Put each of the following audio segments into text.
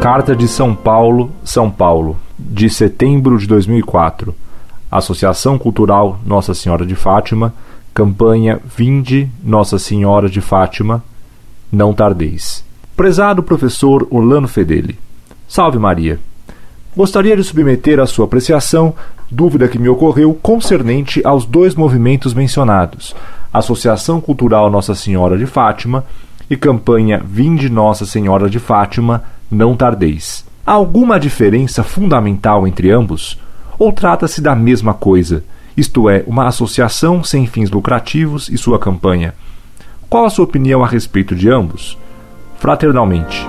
Carta de São Paulo, São Paulo, de setembro de 2004. Associação Cultural Nossa Senhora de Fátima, campanha Vinde Nossa Senhora de Fátima, não tardeis. Prezado professor Orlando Fedeli, salve Maria. Gostaria de submeter à sua apreciação dúvida que me ocorreu concernente aos dois movimentos mencionados, Associação Cultural Nossa Senhora de Fátima e campanha Vinde Nossa Senhora de Fátima, não tardeis. Há alguma diferença fundamental entre ambos? Ou trata-se da mesma coisa, isto é, uma associação sem fins lucrativos e sua campanha? Qual a sua opinião a respeito de ambos? Fraternalmente.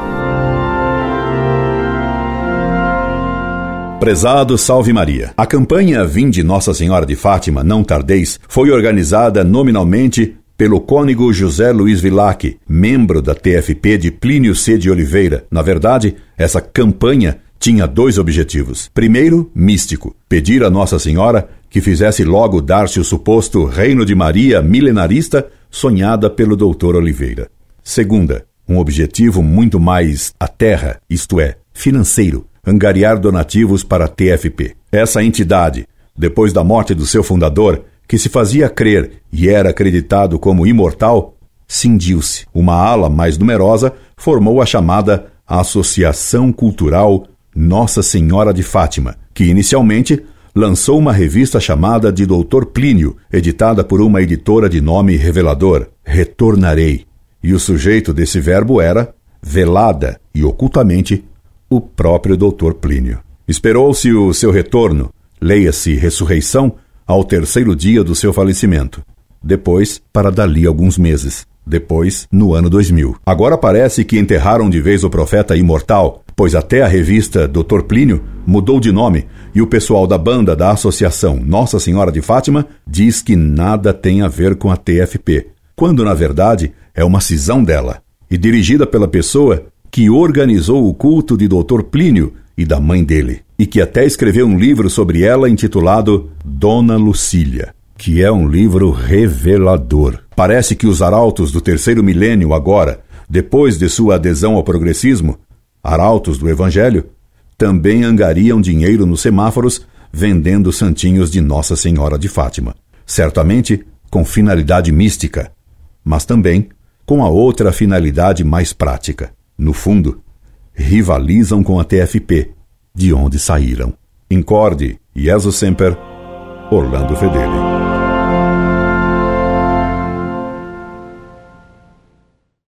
Prezado Salve Maria. A campanha Vinde Nossa Senhora de Fátima, não tardeis, foi organizada nominalmente pelo cônego José Luiz Vilac, membro da TFP de Plínio C. de Oliveira. Na verdade, essa campanha tinha dois objetivos. Primeiro, místico, pedir a Nossa Senhora que fizesse logo dar-se o suposto reino de Maria milenarista sonhada pelo doutor Oliveira. Segunda, um objetivo muito mais à terra, isto é, financeiro, angariar donativos para a TFP. Essa entidade, depois da morte do seu fundador, que se fazia crer e era acreditado como imortal, cindiu-se. Uma ala mais numerosa formou a chamada Associação Cultural Nossa Senhora de Fátima, que inicialmente lançou uma revista chamada de Doutor Plínio, editada por uma editora de nome revelador, Retornarei. E o sujeito desse verbo era, velada e ocultamente, o próprio Doutor Plínio. Esperou-se o seu retorno, leia-se ressurreição, ao terceiro dia do seu falecimento. Depois, para dali alguns meses. Depois, no ano 2000. Agora parece que enterraram de vez o profeta imortal, pois até a revista Dr. Plínio mudou de nome e o pessoal da banda da Associação Nossa Senhora de Fátima diz que nada tem a ver com a TFP, quando na verdade é uma cisão dela e dirigida pela pessoa que organizou o culto de Dr. Plínio e da mãe dele, e que até escreveu um livro sobre ela intitulado Dona Lucília, que é um livro revelador. Parece que os arautos do terceiro milênio agora, depois de sua adesão ao progressismo, arautos do Evangelho, também angariam dinheiro nos semáforos vendendo santinhos de Nossa Senhora de Fátima. Certamente com finalidade mística, mas também com a outra finalidade mais prática no fundo, rivalizam com a TFP, de onde saíram. Incorde, Jesus Semper, Orlando Fedeli.